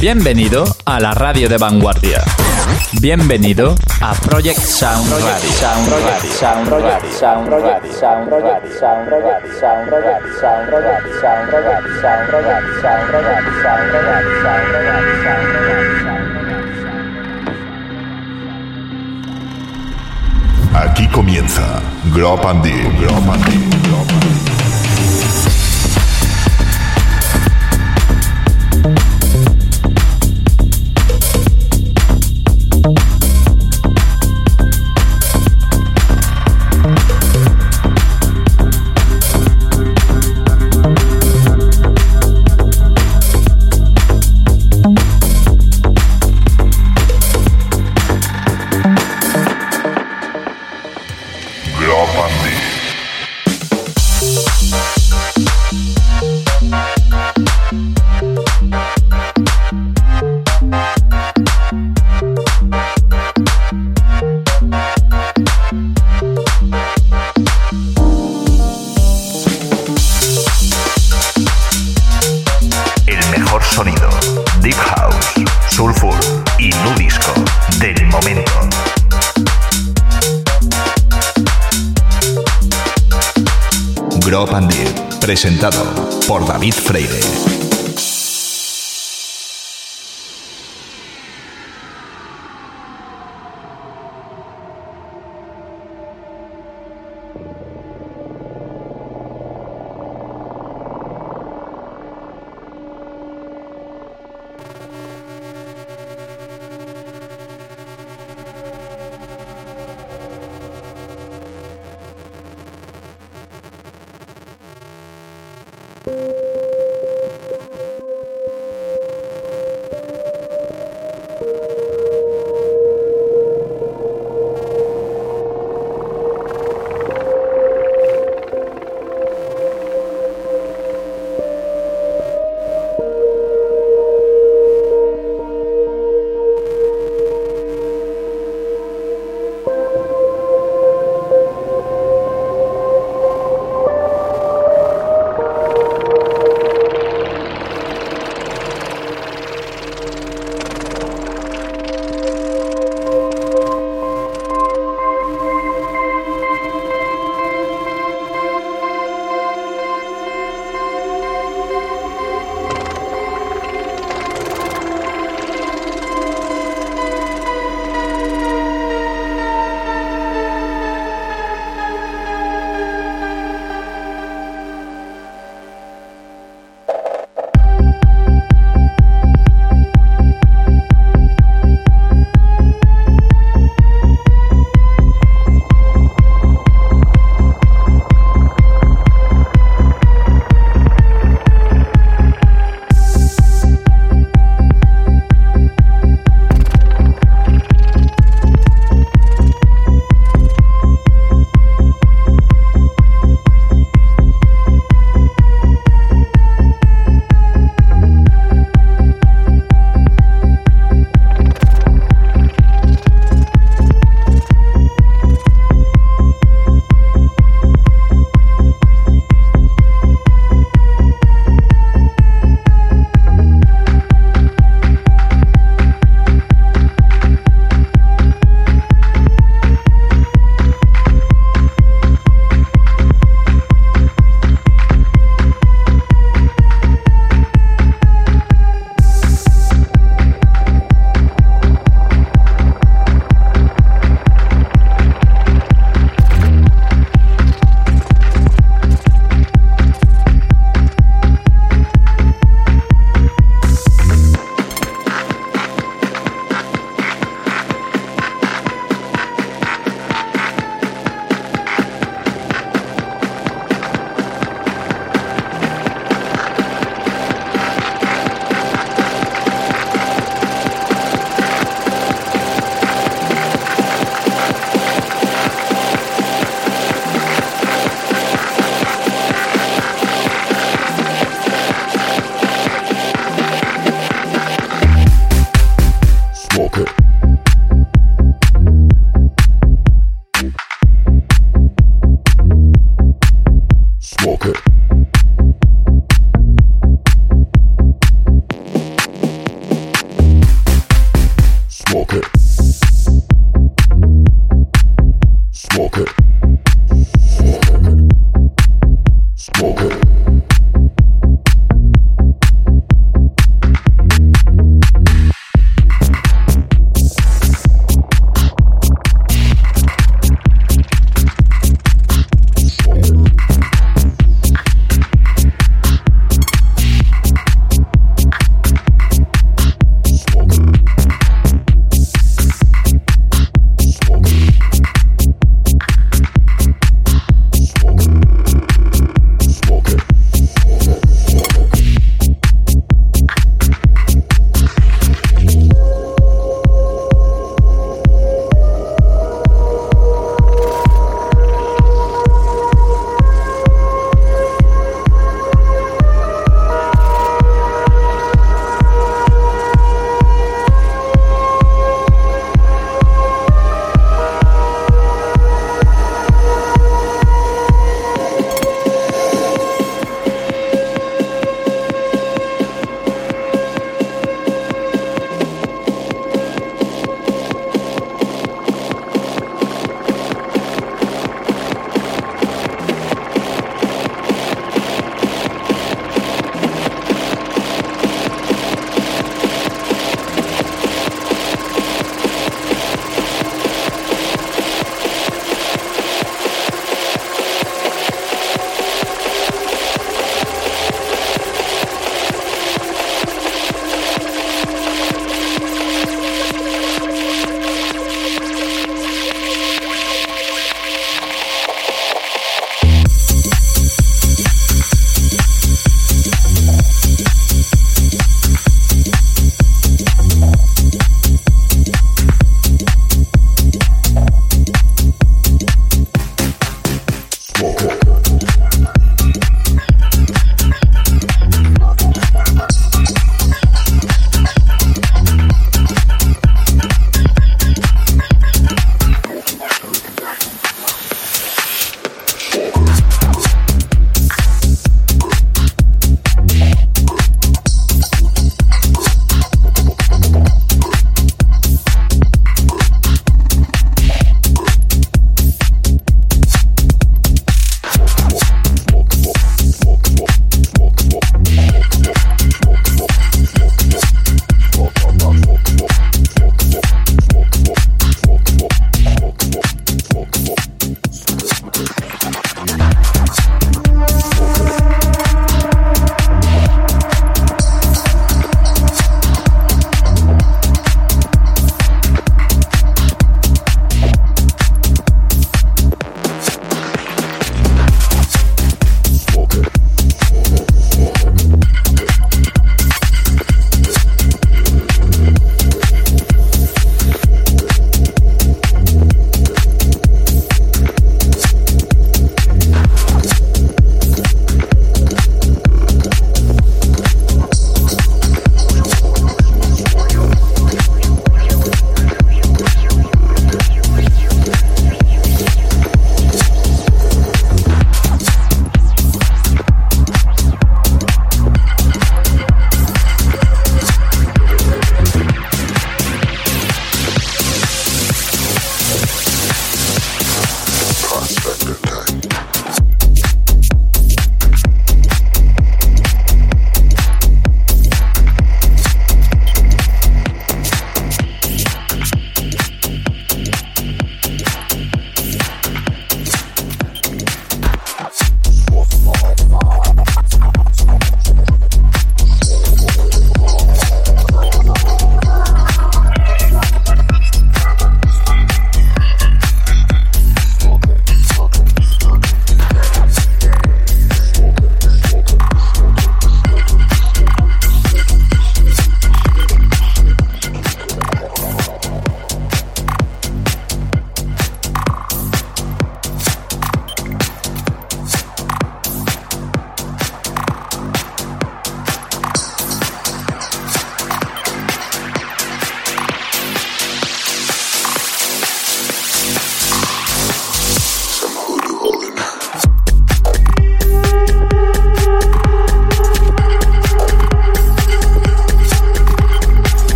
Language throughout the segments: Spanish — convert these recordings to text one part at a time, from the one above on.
Bienvenido a la radio de vanguardia. Bienvenido a Project Sound Aquí comienza Global por David Frey.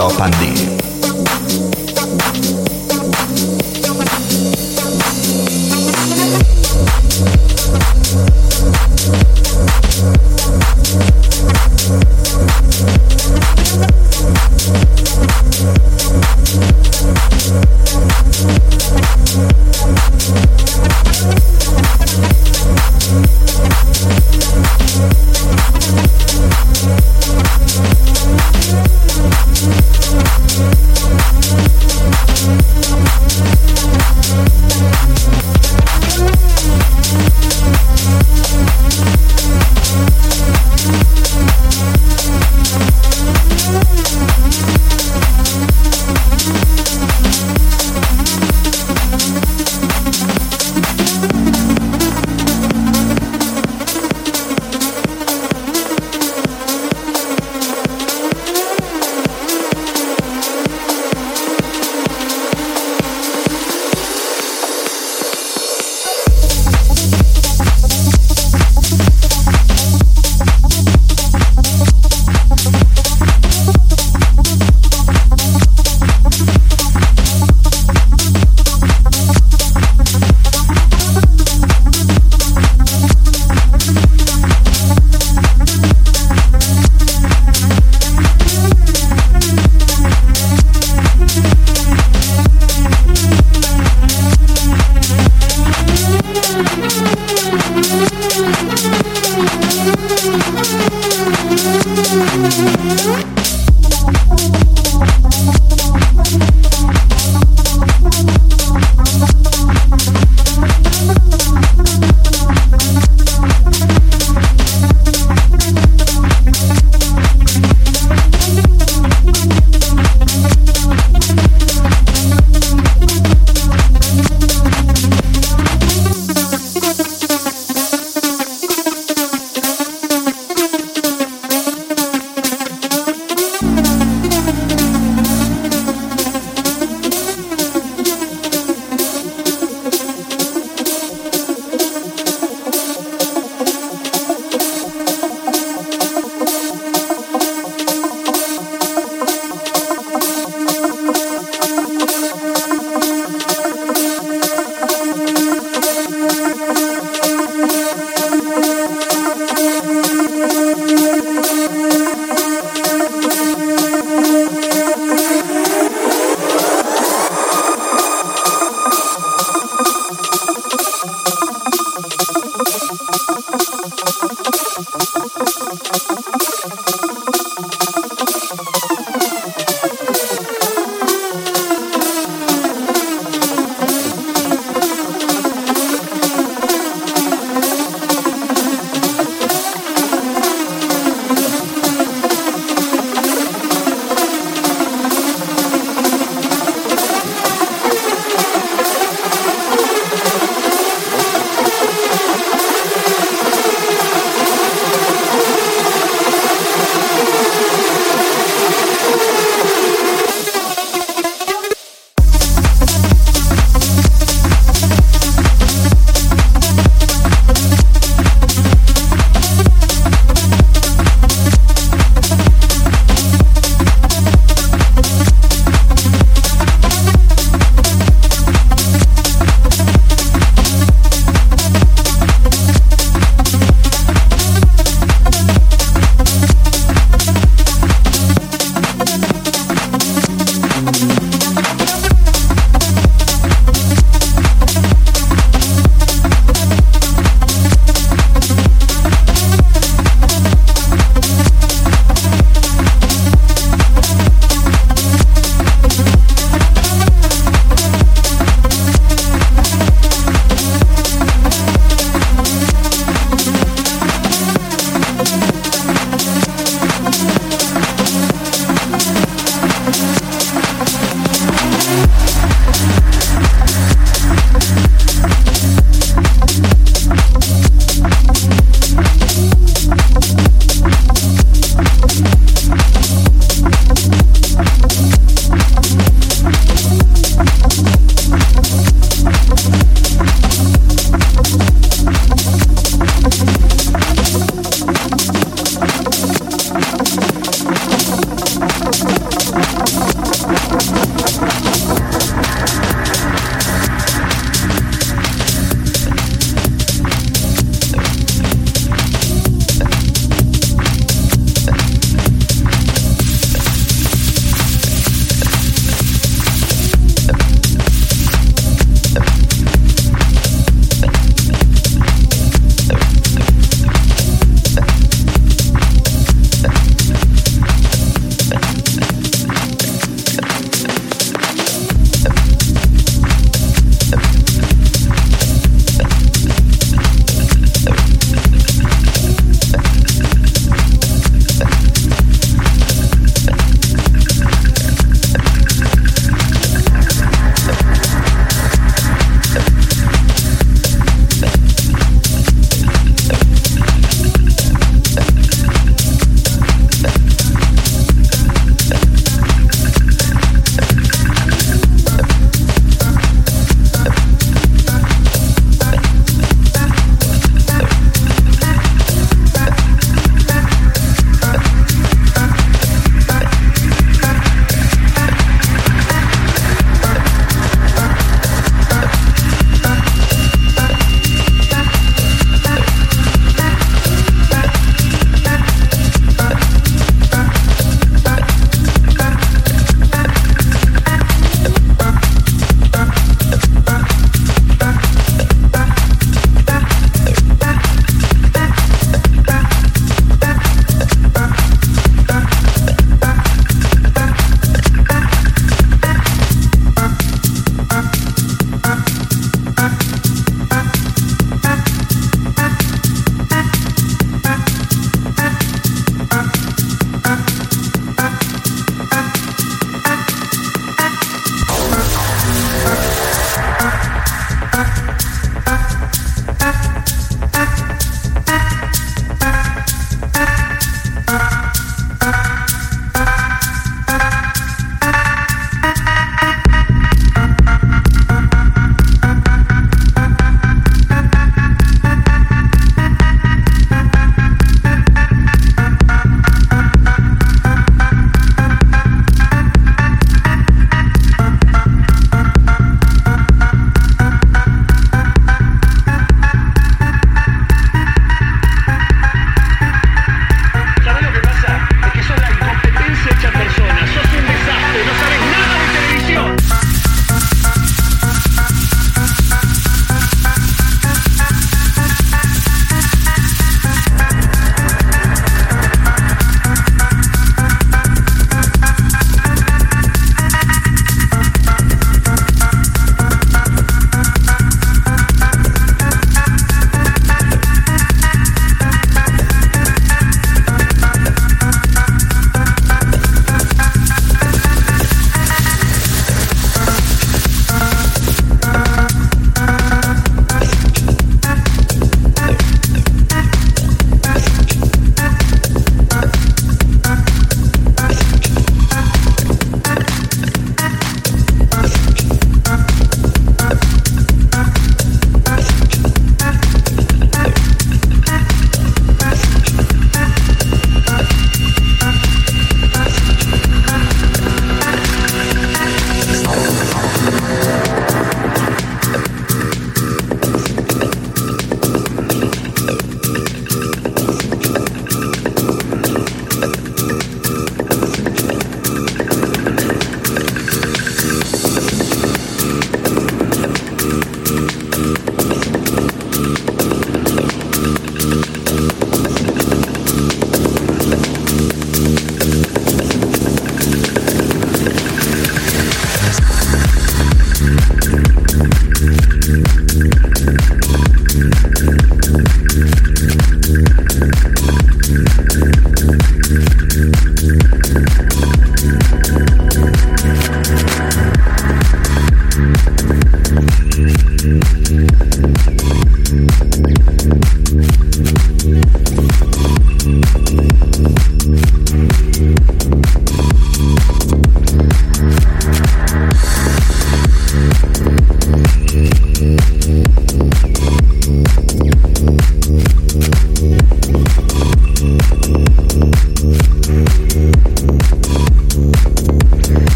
And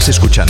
Estás escuchando